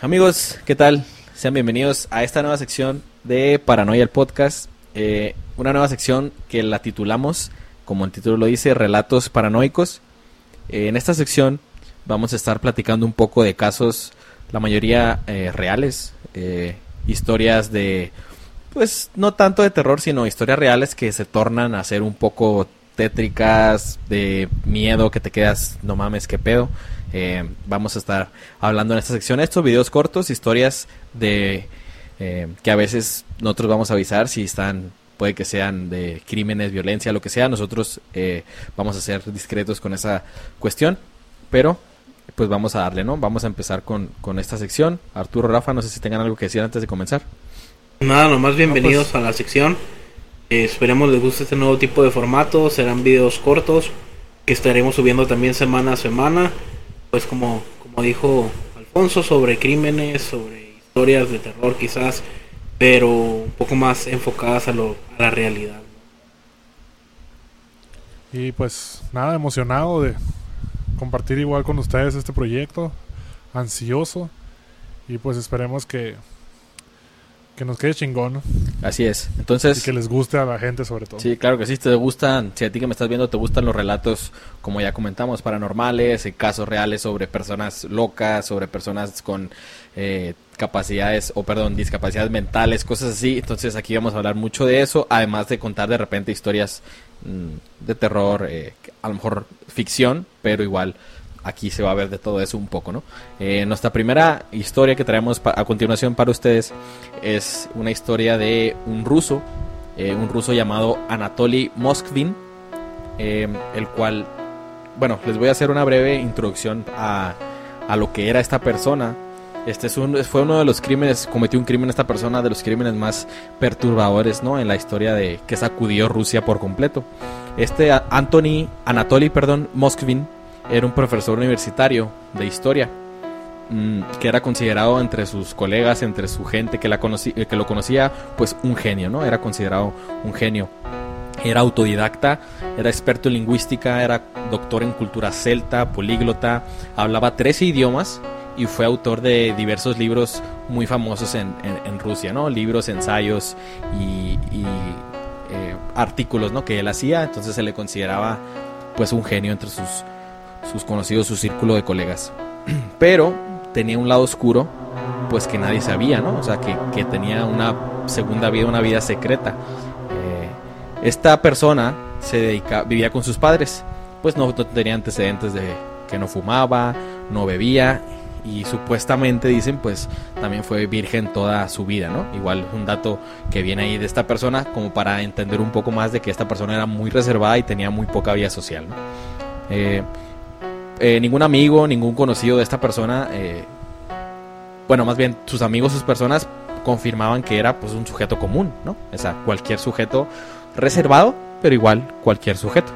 Amigos, ¿qué tal? Sean bienvenidos a esta nueva sección de Paranoia el Podcast. Eh, una nueva sección que la titulamos, como el título lo dice, Relatos Paranoicos. Eh, en esta sección vamos a estar platicando un poco de casos, la mayoría eh, reales, historias de, pues no tanto de terror, sino historias reales que se tornan a ser un poco tétricas, de miedo, que te quedas, no mames, qué pedo. Eh, vamos a estar hablando en esta sección estos videos cortos, historias de eh, que a veces nosotros vamos a avisar si están, puede que sean de crímenes, violencia, lo que sea. Nosotros eh, vamos a ser discretos con esa cuestión, pero pues vamos a darle, ¿no? Vamos a empezar con, con esta sección. Arturo, Rafa, no sé si tengan algo que decir antes de comenzar. Nada, nomás bienvenidos pues a la sección. Esperemos les guste este nuevo tipo de formato. Serán videos cortos que estaremos subiendo también semana a semana pues como, como dijo Alfonso, sobre crímenes, sobre historias de terror quizás, pero un poco más enfocadas a, lo, a la realidad. Y pues nada, emocionado de compartir igual con ustedes este proyecto, ansioso, y pues esperemos que que nos quede chingón. Así es. Entonces. Y que les guste a la gente, sobre todo. Sí, claro que sí. Te gustan, si a ti que me estás viendo te gustan los relatos, como ya comentamos, paranormales, casos reales sobre personas locas, sobre personas con eh, capacidades, o perdón, discapacidades mentales, cosas así. Entonces aquí vamos a hablar mucho de eso, además de contar de repente historias mm, de terror, eh, a lo mejor ficción, pero igual aquí se va a ver de todo eso un poco, ¿no? Eh, nuestra primera historia que traemos a continuación para ustedes es una historia de un ruso, eh, un ruso llamado Anatoly Moskvin, eh, el cual, bueno, les voy a hacer una breve introducción a, a lo que era esta persona. Este es un, fue uno de los crímenes, cometió un crimen esta persona, de los crímenes más perturbadores, ¿no? En la historia de que sacudió Rusia por completo. Este Anthony, Anatoly, perdón, Moskvin, era un profesor universitario de historia mm, que era considerado entre sus colegas, entre su gente que, la eh, que lo conocía, pues un genio, ¿no? Era considerado un genio. Era autodidacta, era experto en lingüística, era doctor en cultura celta, políglota, hablaba tres idiomas y fue autor de diversos libros muy famosos en, Rusia, ¿no? Libros, ensayos y, eh, artículos, ¿no? Que él hacía, entonces se le consideraba pues un genio entre sus, sus conocidos, su círculo de colegas. Pero tenía un lado oscuro, pues que nadie sabía, ¿no? O sea, que, tenía una segunda vida, una vida secreta. Eh, esta persona se dedica, vivía con sus padres, pues no, tenía antecedentes de que no fumaba, no bebía y supuestamente dicen pues también fue virgen toda su vida, ¿no? Igual un dato que viene ahí de esta persona como para entender un poco más de que esta persona era muy reservada y tenía muy poca vida social, ¿no? Eh, eh, ningún amigo, ningún conocido de esta persona, eh, bueno, más bien sus amigos, sus personas confirmaban que era pues un sujeto común, ¿no? O sea, cualquier sujeto reservado, pero igual cualquier sujeto.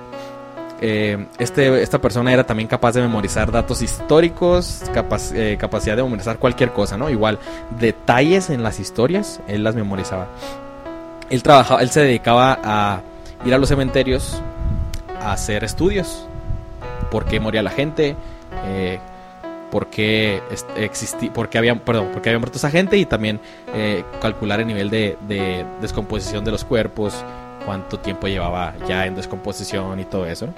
Eh, este, esta persona era también capaz de memorizar datos históricos, capacidad de memorizar cualquier cosa, ¿no? Igual detalles en las historias, él las memorizaba. Él trabajaba, él se dedicaba a ir a los cementerios a hacer estudios por qué moría la gente, eh, por, qué había, perdón, por había muerto esa gente y también eh, calcular el nivel de, descomposición de los cuerpos, cuánto tiempo llevaba ya en descomposición y todo eso.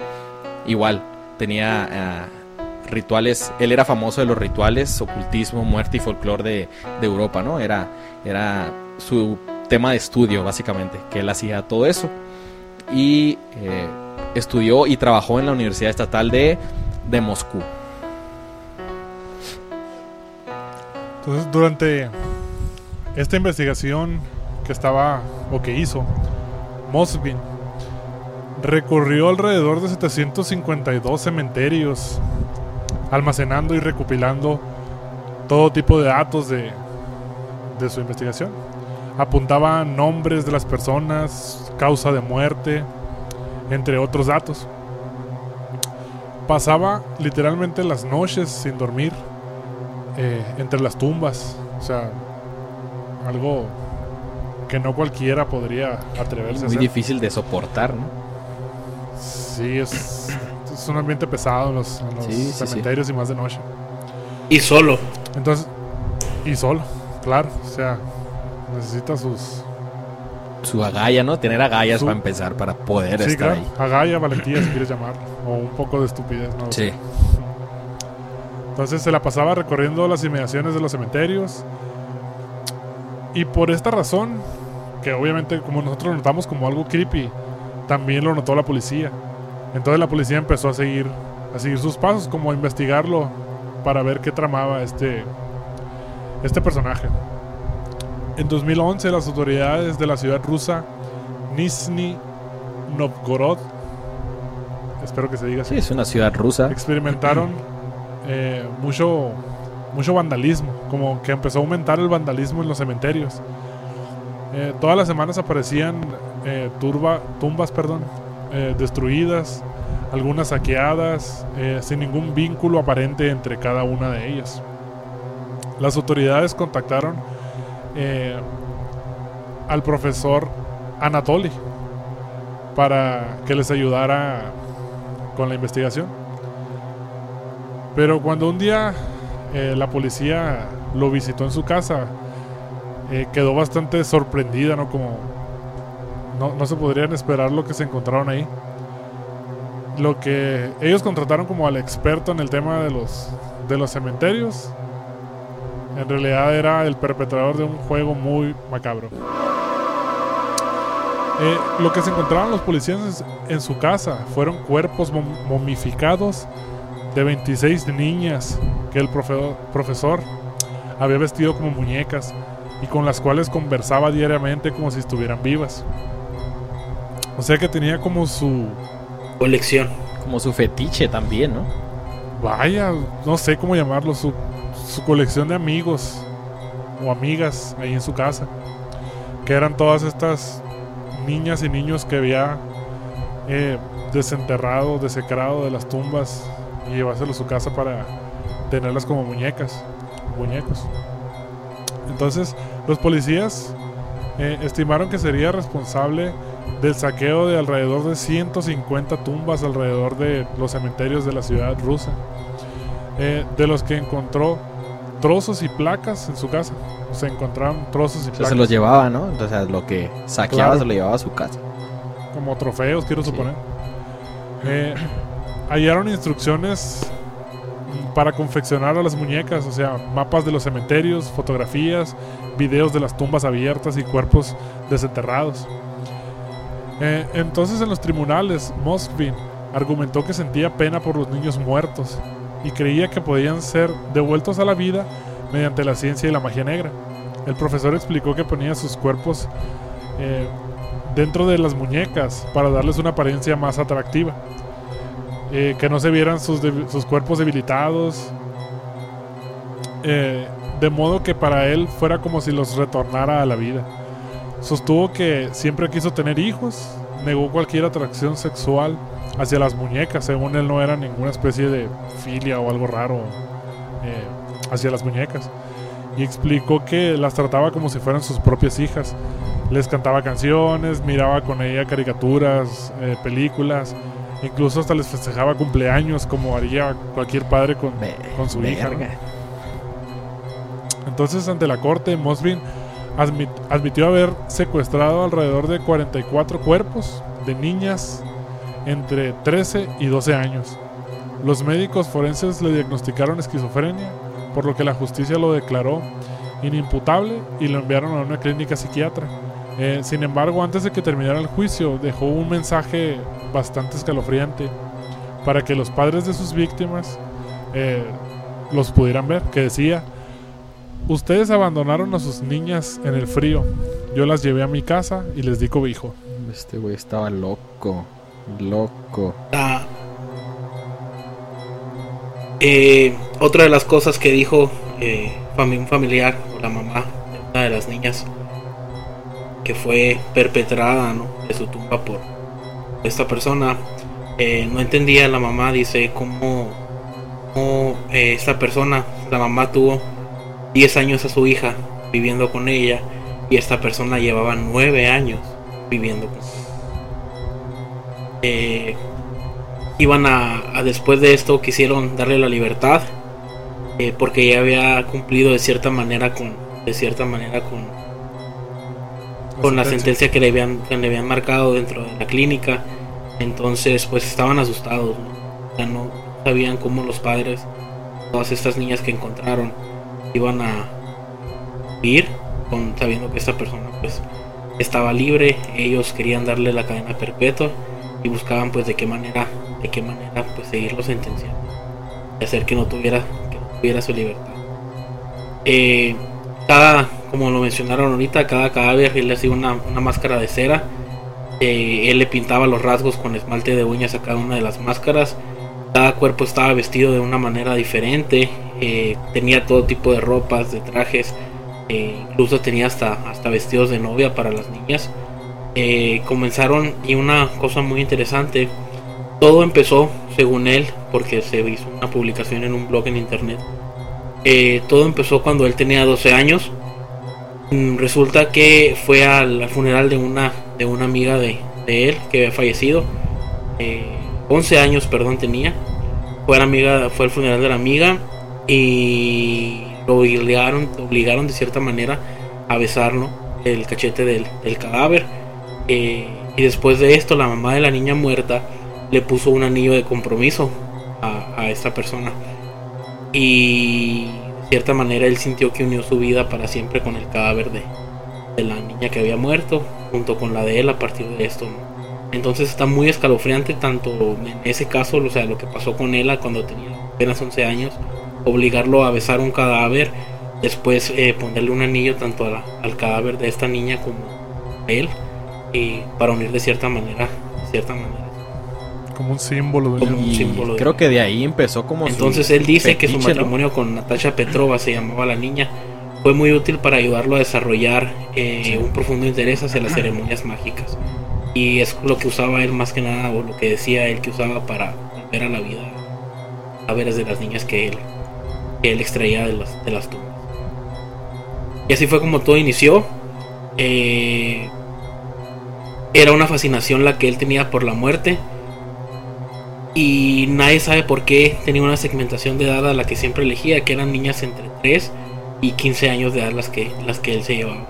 Igual, tenía eh, rituales, él era famoso de los rituales, ocultismo, muerte y folclore de, Europa, ¿no? Era, era su tema de estudio, básicamente, que él hacía todo eso. Y estudió y trabajó en la Universidad Estatal de, de Moscú. Entonces, durante esta investigación que estaba o que hizo, Mosvin recorrió alrededor de 752 cementerios, almacenando y recopilando todo tipo de datos de, de su investigación. Apuntaba nombres de las personas, causa de muerte, entre otros datos. Pasaba literalmente las noches sin dormir eh, entre las tumbas. O sea, algo que no cualquiera podría atreverse a hacer. Muy difícil de soportar, ¿no? Sí, es, es un ambiente pesado en los, cementerios y más de noche. Y solo. Entonces, Y solo, claro. O sea, necesita sus. Su agalla, ¿no? Tener agallas Su- para empezar, para poder Sí, estar claro. ahí. Agalla, valentía, si quieres llamarlo. O un poco de estupidez, ¿no? Sí. Entonces se la pasaba recorriendo las inmediaciones de los cementerios. Y por esta razón, que obviamente como nosotros lo notamos como algo creepy, también lo notó la policía. Entonces la policía empezó a seguir, a seguir sus pasos, como a investigarlo para ver qué tramaba este, este personaje. En 2011 las autoridades de la ciudad rusa Nizhny Novgorod, espero que se diga así, Sí, es una ciudad rusa. experimentaron eh, mucho, mucho vandalismo, como que empezó a aumentar el vandalismo en los cementerios. Eh, todas las semanas aparecían eh, turba- tumbas perdón, eh, destruidas, algunas saqueadas, sin ningún vínculo aparente entre cada una de ellas. Las autoridades contactaron eh, al profesor Anatoly para que les ayudara con la investigación. Pero cuando un día eh, la policía lo visitó en su casa, eh, quedó bastante sorprendida, ¿no? Como no, no se podrían esperar lo que se encontraron ahí. Lo que ellos contrataron como al experto en el tema de los, de los cementerios, en realidad era el perpetrador de un juego muy macabro. Eh, lo que se encontraron los policías en su casa fueron cuerpos mom- momificados de 26 niñas que el profe- profesor había vestido como muñecas y con las cuales conversaba diariamente como si estuvieran vivas. O sea que tenía como su... Colección. Como su fetiche también, ¿no? Vaya, no sé cómo llamarlo, su, su colección de amigos o amigas ahí en su casa. Que eran todas estas niñas y niños que había eh, desenterrado, desecrado de las tumbas y llevárselos a su casa para tenerlas como muñecas, muñecos. Entonces, los policías eh, estimaron que sería responsable del saqueo de alrededor de 150 tumbas alrededor de los cementerios de la ciudad rusa, eh, de los que encontró trozos y placas en su casa. Se encontraron trozos y placas se los llevaba, ¿no? Entonces lo que saqueaba Claro. se lo llevaba a su casa. como trofeos, quiero Sí. suponer. Eh, hallaron instrucciones para confeccionar a las muñecas, o sea, mapas de los cementerios, fotografías, videos de las tumbas abiertas y cuerpos desenterrados. Eh, entonces en los tribunales, Moskvin argumentó que sentía pena por los niños muertos y creía que podían ser devueltos a la vida mediante la ciencia y la magia negra. El profesor explicó que ponía sus cuerpos eh, dentro de las muñecas para darles una apariencia más atractiva. Eh, que no se vieran sus, cuerpos debilitados. eh, de modo que para él fuera como si los retornara a la vida. Sostuvo que siempre quiso tener hijos, negó cualquier atracción sexual hacia las muñecas, según él no era ninguna especie de filia o algo raro eh, hacia las muñecas. Y explicó que las trataba como si fueran sus propias hijas. Les cantaba canciones, miraba con ella caricaturas, eh, películas, incluso hasta les festejaba cumpleaños como haría cualquier padre con, con su hija. Entonces, ante la corte, Mosvin admit- admitió haber secuestrado alrededor de 44 cuerpos de niñas entre 13 y 12 años. Los médicos forenses le diagnosticaron esquizofrenia, por lo que la justicia lo declaró inimputable y lo enviaron a una clínica psiquiatra. Eh, sin embargo, antes de que terminara el juicio, dejó un mensaje bastante escalofriante para que los padres de sus víctimas eh, los pudieran ver, que decía, Ustedes abandonaron a sus niñas en el frío. Yo las llevé a mi casa y les di cobijo. Este güey estaba loco. Loco. Ah, eh, otra de las cosas que dijo eh, un familiar o la mamá de una de las niñas que fue perpetrada ¿no? de su tumba por esta persona eh, no entendía la mamá dice cómo, esta persona la mamá tuvo 10 años a su hija viviendo con ella y esta persona llevaba 9 años viviendo con eh, iban a, a después de esto quisieron darle la libertad eh, porque ya había cumplido de cierta manera con de cierta manera con con la sentencia que le habían que le habían marcado dentro de la clínica entonces pues estaban asustados ¿no? ya no sabían cómo los padres todas estas niñas que encontraron iban a ir con sabiendo que esta persona pues estaba libre ellos querían darle la cadena perpetua y buscaban pues de qué manera de qué manera pues seguirlo sentenciando y hacer que no tuviera que no tuviera su libertad. Eh, cada como lo mencionaron ahorita cada cadáver él le hacía una, una máscara de cera. Eh, él le pintaba los rasgos con esmalte de uñas a cada una de las máscaras. Cada cuerpo estaba vestido de una manera diferente eh, tenía todo tipo de ropas de trajes incluso tenía hasta hasta vestidos de novia para las niñas eh, comenzaron y una cosa muy interesante todo empezó según él porque se hizo una publicación en un blog en internet eh, todo empezó cuando él tenía 12 años. Mm, resulta que fue al funeral de una de una amiga de, él que había fallecido eh, 11 años perdón tenía. Fue la amiga fue al funeral de la amiga y lo obligaron obligaron de cierta manera a besarlo el cachete del, del cadáver eh, y después de esto la mamá de la niña muerta le puso un anillo de compromiso a, esta persona. Y de cierta manera él sintió que unió su vida para siempre con el cadáver de, la niña que había muerto junto con la de él a partir de esto entonces está muy escalofriante tanto en ese caso o sea lo que pasó con él cuando tenía apenas 11 años obligarlo a besar un cadáver después eh, ponerle un anillo tanto al cadáver de esta niña como a él y para unir de cierta manera de cierta manera. Como un símbolo de Como un Y símbolo de- creo que de ahí empezó como Entonces él dice que su fetiche, ¿no? matrimonio con Natasha Petrova se llamaba la niña. Fue muy útil para ayudarlo a desarrollar eh, un profundo interés hacia las ceremonias mágicas. Y es lo que usaba él más que nada o lo que decía él que usaba para volver a la vida a ver de las niñas que él que él extraía de las de las tumbas. Y así fue como todo inició. Eh, era una fascinación la que él tenía por la muerte y nadie sabe por qué tenía una segmentación de edad a la que siempre elegía, que eran niñas entre 3 y 15 años de edad las que, las que él se llevaba.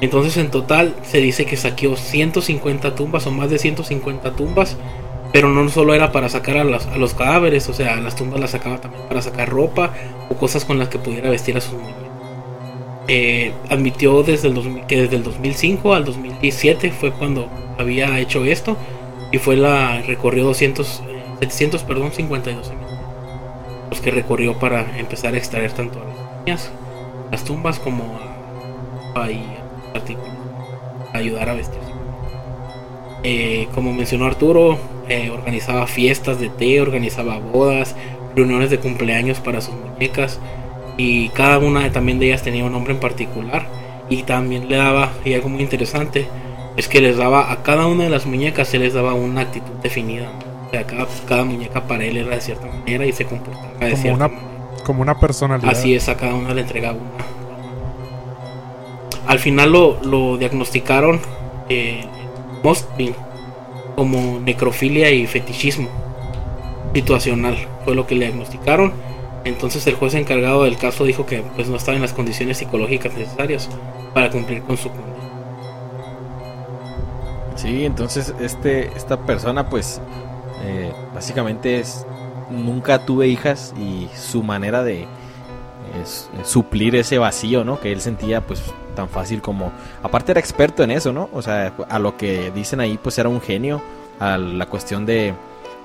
Entonces en total se dice que saqueó 150 tumbas o más de 150 tumbas, pero no solo era para sacar a, las- a los cadáveres, o sea, las tumbas las sacaba también para sacar ropa o cosas con las que pudiera vestir a sus muñecos. Eh, admitió desde el 2000 que desde el 2005 al 2017 fue cuando había hecho esto y fue la recorrió 200 eh, 700 perdón 52 minutos los que recorrió para empezar a extraer tanto a las las tumbas como a, ayudar a vestirse Eh, como mencionó Arturo eh, organizaba fiestas de té organizaba bodas reuniones de cumpleaños para sus muñecas y cada una de- también de ellas tenía un nombre en particular y también le daba y algo muy interesante es que les daba a cada una de las muñecas se les daba una actitud definida o sea cada, cada muñeca para él era de cierta manera y se comportaba de Como cierta una manera Como una personalidad. así es a cada una le entregaba una al final lo, lo diagnosticaron eh, en Mostyn como necrofilia y fetichismo situacional fue lo que le diagnosticaron entonces el juez encargado del caso dijo que pues no estaba en las condiciones psicológicas necesarias para cumplir con su condena Sí, entonces este, esta persona pues eh, básicamente es, nunca tuve hijas y su manera de es- suplir ese vacío, ¿no? Que él sentía pues tan fácil como... Aparte era experto en eso, ¿no? O sea, a lo que dicen ahí pues era un genio a la cuestión de,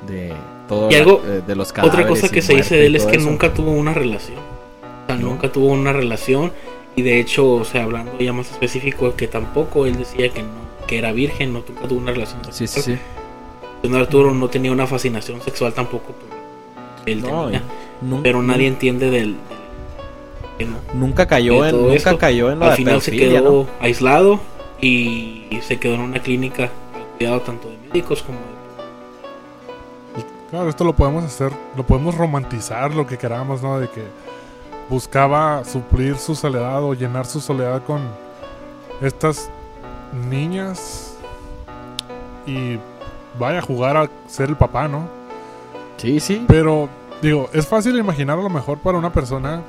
de todo Y algo- la- eh, de los Otra cadáveres cosa y que se dice de él es que eso. nunca tuvo una relación. O sea, No. nunca tuvo una relación. Y de hecho, o sea, hablando ya más específico, que tampoco él decía que no, que era virgen, no nunca tuvo una relación Sí, sí, sexual. sí. Don Arturo no tenía una fascinación sexual tampoco él No, tenía. Pero nadie entiende del. Nunca cayó de en, nunca esto. cayó en Al final se quedó ¿no? aislado y se quedó en una clínica cuidado tanto de médicos como de Claro, esto lo podemos hacer, lo podemos romantizar lo que queramos, ¿no? De que buscaba suplir su soledad o llenar su soledad con estas niñas y vaya a jugar a ser el papá, ¿no? Sí, sí. Pero digo, es fácil imaginar a lo mejor para una persona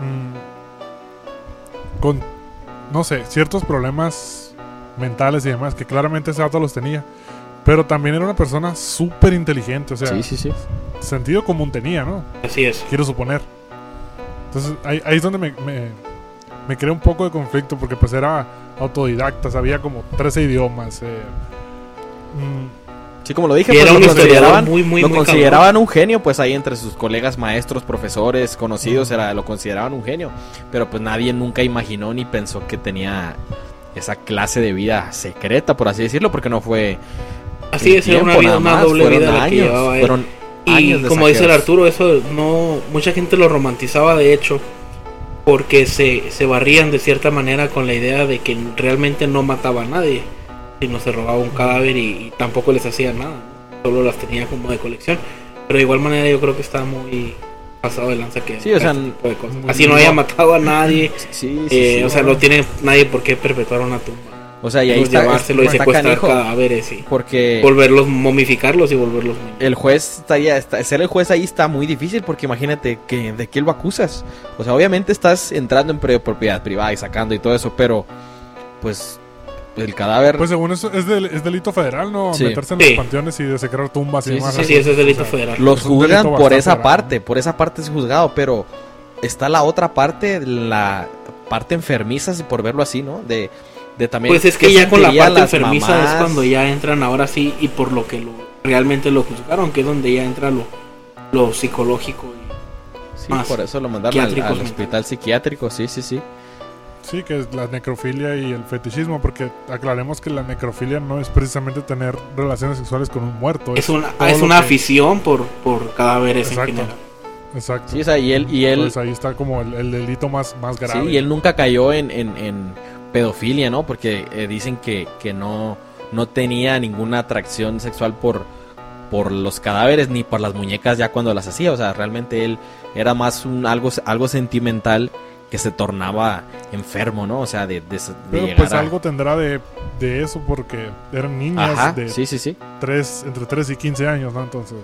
mm, con, no sé, ciertos problemas mentales y demás, que claramente ese dato los tenía. Pero también era una persona súper inteligente, o sea, Sí, sí, sí. sentido común tenía, ¿no? Así es. Quiero suponer. Entonces ahí, ahí es donde me, me, me crea un poco de conflicto, porque pues era autodidacta, sabía como 13 idiomas. eh, mm, Sí, como lo dije, pues era lo consideraban, muy, muy, lo muy consideraban un genio, pues ahí entre sus colegas maestros, profesores, conocidos, era, lo consideraban un genio. Pero pues nadie nunca imaginó ni pensó que tenía esa clase de vida secreta, por así decirlo, porque no fue Así es, era una vida, más, doble vida la que años, llevaba él. Y años como dice el. Arturo, eso no. Mucha gente lo romantizaba, de hecho, porque se, se barrían de cierta manera con la idea de que realmente no mataba a nadie, sino se robaba un cadáver y, y tampoco les hacía nada, solo las tenía como de colección. Pero de igual manera, yo creo que está muy pasado de lanza que. Sí, o sea, este tipo de cosas. muy- Así no haya matado a nadie, Sí, sí, eh, o sea, no tiene nadie por qué perpetuar una tumba. O sea, y ahí Pues está, llevárselo y está secuestrar canijo, cadáveres y porque volverlos, momificarlos y volverlos. el juez está ya, está- ser el juez ahí está muy difícil porque imagínate que de qué lo acusas. O sea, obviamente estás entrando en propiedad privada y sacando y todo eso, pero pues el cadáver pues según eso es, del- es delito federal, ¿no? Sí. Meterse en Sí. los panteones y desecrar tumbas y demás. sí, Sí, sí, ese es delito O sea, federal. los juzgan por esa parte, por esa parte es juzgado, pero está la otra parte, la parte enfermiza, si por verlo así, ¿no? De, de también Pues es que ya con la parte enfermiza es cuando ya entran ahora sí y por lo que lo realmente lo juzgaron, que es donde ya entra lo, lo psicológico. y- Sí, más por eso lo mandaron al, hospital psiquiátrico, sí, sí, sí. Sí, que es la necrofilia y el fetichismo, porque aclaremos que la necrofilia no es precisamente tener relaciones sexuales con un muerto. Es una, es una que- afición por, por cadáveres en Exacto. general. Exacto. Sí, o sea, y él, y él, Entonces ahí está como el, el delito más, más sí, grave. y él nunca cayó en, en, en pedofilia, ¿no? Porque eh, dicen que, que no, no tenía ninguna atracción sexual por, por los cadáveres ni por las muñecas ya cuando las hacía. O sea, realmente él era más un algo, algo sentimental que se tornaba enfermo, ¿no? O sea, de, de, de Pero pues a- algo tendrá de, de eso porque eran niñas Ajá, de sí, sí, sí. tres, entre 3 y 15 años, ¿no? Entonces,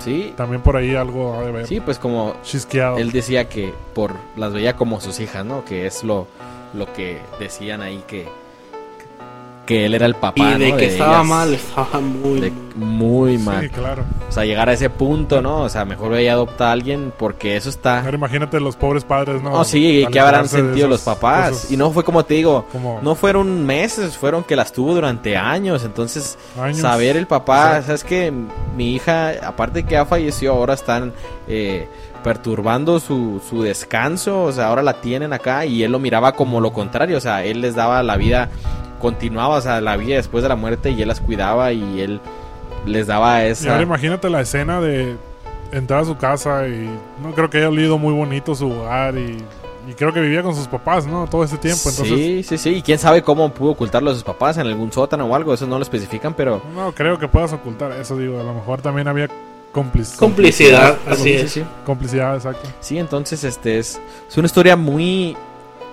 Sí, también por ahí algo de haber sí, pues como chisqueado. él decía que por las veía como sus hijas, ¿no? Que es lo, lo que decían ahí que que él era el papá, y de ¿no? que estaba ellas. mal, estaba muy, De- muy- muy Sí, mal. claro. O sea, llegar a ese punto, ¿no? O sea, mejor ve y adopta a alguien porque eso está... Ahora imagínate los pobres padres, ¿no? No, sí, ¿qué habrán sentido los papás? Y no fue como te digo, como no fueron meses, fueron que las tuvo durante años. Entonces, años. saber el papá, sabes que mi hija, aparte que ya falleció, ahora están eh, perturbando su, su descanso, o sea, ahora la tienen acá y él lo miraba como lo contrario, o sea, él les daba la vida, continuaba, o sea, la vida después de la muerte y él las cuidaba y él les daba Y esa... ahora imagínate la escena de entrar a su casa y no creo que haya olido muy bonito su hogar y, y creo que vivía con sus papás, ¿no? Todo ese tiempo. Entonces, Sí, sí, sí. Y quién sabe cómo pudo ocultarlo a sus papás en algún sótano o algo. Eso no lo especifican, pero. no creo que puedas ocultar eso, digo. A lo mejor también había complic- complicidad, así Sí, es. sí, sí. complicidad, exacto. Sí, entonces este es, es una historia muy,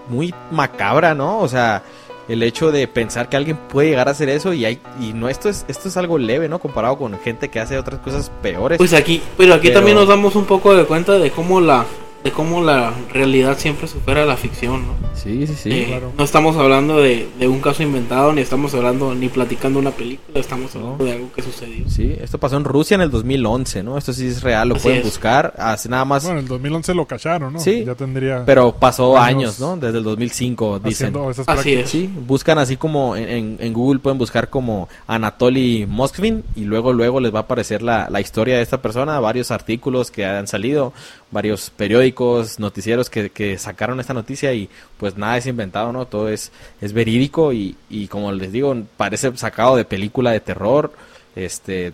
muy macabra, ¿no? O sea, el hecho de pensar que alguien puede llegar a hacer eso y hay, y no esto es, esto es algo leve, ¿no? Comparado con gente que hace otras cosas peores. Pues aquí, pero aquí Pero- también nos damos un poco de cuenta de cómo la de cómo la realidad siempre supera la ficción, ¿no? sí, sí, sí. Eh, claro. No estamos hablando de, de un caso inventado, ni estamos hablando ni platicando una película, estamos No. hablando de algo que sucedió. Sí, esto pasó en Rusia en el 2011, ¿no? Esto sí es real, lo Así pueden es. buscar. Así nada más. Bueno, en el 2011 lo cacharon, ¿no? Sí, Ya tendría pero pasó años años, ¿no? Desde el 2005, dicen. esas Así es. Sí, buscan así como en, en- en Google pueden buscar como Anatoly Moskvin y luego luego les va a aparecer la, la historia de esta persona, varios artículos que han salido, varios periódicos, noticieros que, sacaron esta noticia y pues nada es inventado, ¿no? Todo es, verídico y, y como les digo, parece sacado de película de terror, este,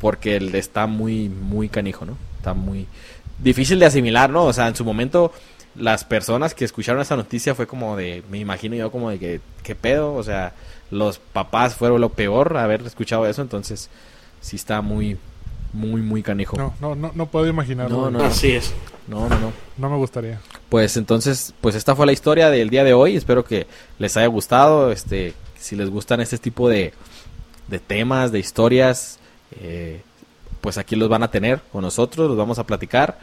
porque él está muy, muy canijo, ¿no? Está muy difícil de asimilar, ¿no? O sea, en su momento las personas que escucharon esta noticia fue como de, me imagino yo como de que, ¿qué pedo? O sea, los papás fueron lo peor haber escuchado eso, entonces sí está muy, muy, muy canijo. No, no, no, no puedo imaginarlo. No, No, no. Así es. No, no, no. me gustaría. Pues entonces, pues esta fue la historia del día de hoy. Espero que les haya gustado. Este, si les gustan este tipo de, de temas, de historias, eh, pues aquí los van a tener con nosotros, los vamos a platicar,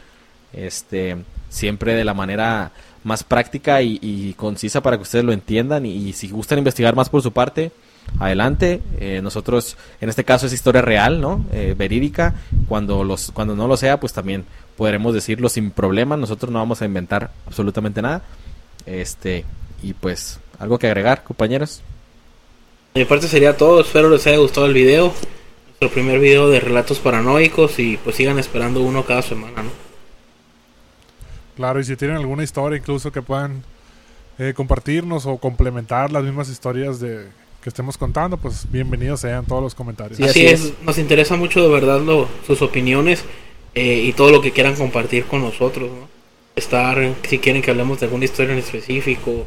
este, siempre de la manera más práctica y, concisa para que ustedes lo entiendan y, si gustan investigar más por su parte, adelante. Eh, nosotros, en este caso es historia real, ¿no? Eh, verídica. Cuando, los, cuando no lo sea, pues también podremos decirlo sin problema. Nosotros no vamos a inventar absolutamente nada. Este, y pues, algo que agregar, compañeros. De mi parte sería todo. Espero les haya gustado el video. Nuestro primer video de relatos paranoicos y pues sigan esperando uno cada semana, ¿no? Claro, y si tienen alguna historia incluso que puedan eh, compartirnos o complementar las mismas historias de que estemos contando, pues bienvenidos sean todos los comentarios. Sí, así, es. nos interesa mucho de verdad lo, sus opiniones eh, y todo lo que quieran compartir con nosotros, ¿no? Estar, si quieren que hablemos de alguna historia en específico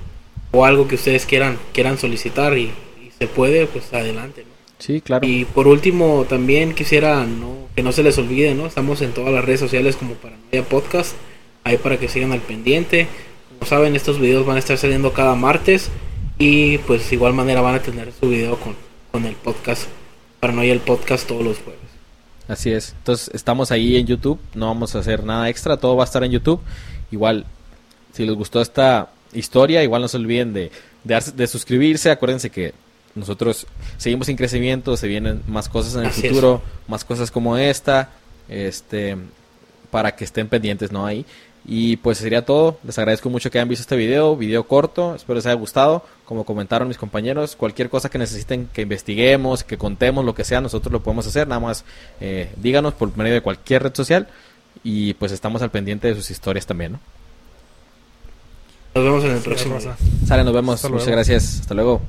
o algo que ustedes quieran quieran solicitar y, se puede, pues adelante, ¿no? Sí, claro. Y por último, también quisiera no, que no se les olvide, ¿no? Estamos en todas las redes sociales como Paranoia Podcast ahí para que sigan al pendiente. Como saben, estos videos van a estar saliendo cada martes y pues de igual manera van a tener su video con, con el podcast, para no ir el podcast todos los jueves. Así es, entonces estamos ahí en YouTube, no vamos a hacer nada extra, todo va a estar en YouTube. Igual, si les gustó esta historia, igual no se olviden de, de, de suscribirse, acuérdense que nosotros seguimos en crecimiento, se vienen más cosas en el futuro, más cosas como esta, este, para que estén pendientes, ¿no? Ahí. Y pues sería todo. Les agradezco mucho que hayan visto este video, video corto. Espero les haya gustado. Como comentaron mis compañeros, cualquier cosa que necesiten que investiguemos, que contemos, lo que sea, nosotros lo podemos hacer. Nada más eh, díganos por medio de cualquier red social. Y pues estamos al pendiente de sus historias también, ¿no? Nos vemos en el próximo. Sale, nos vemos. Muchas gracias. Hasta luego.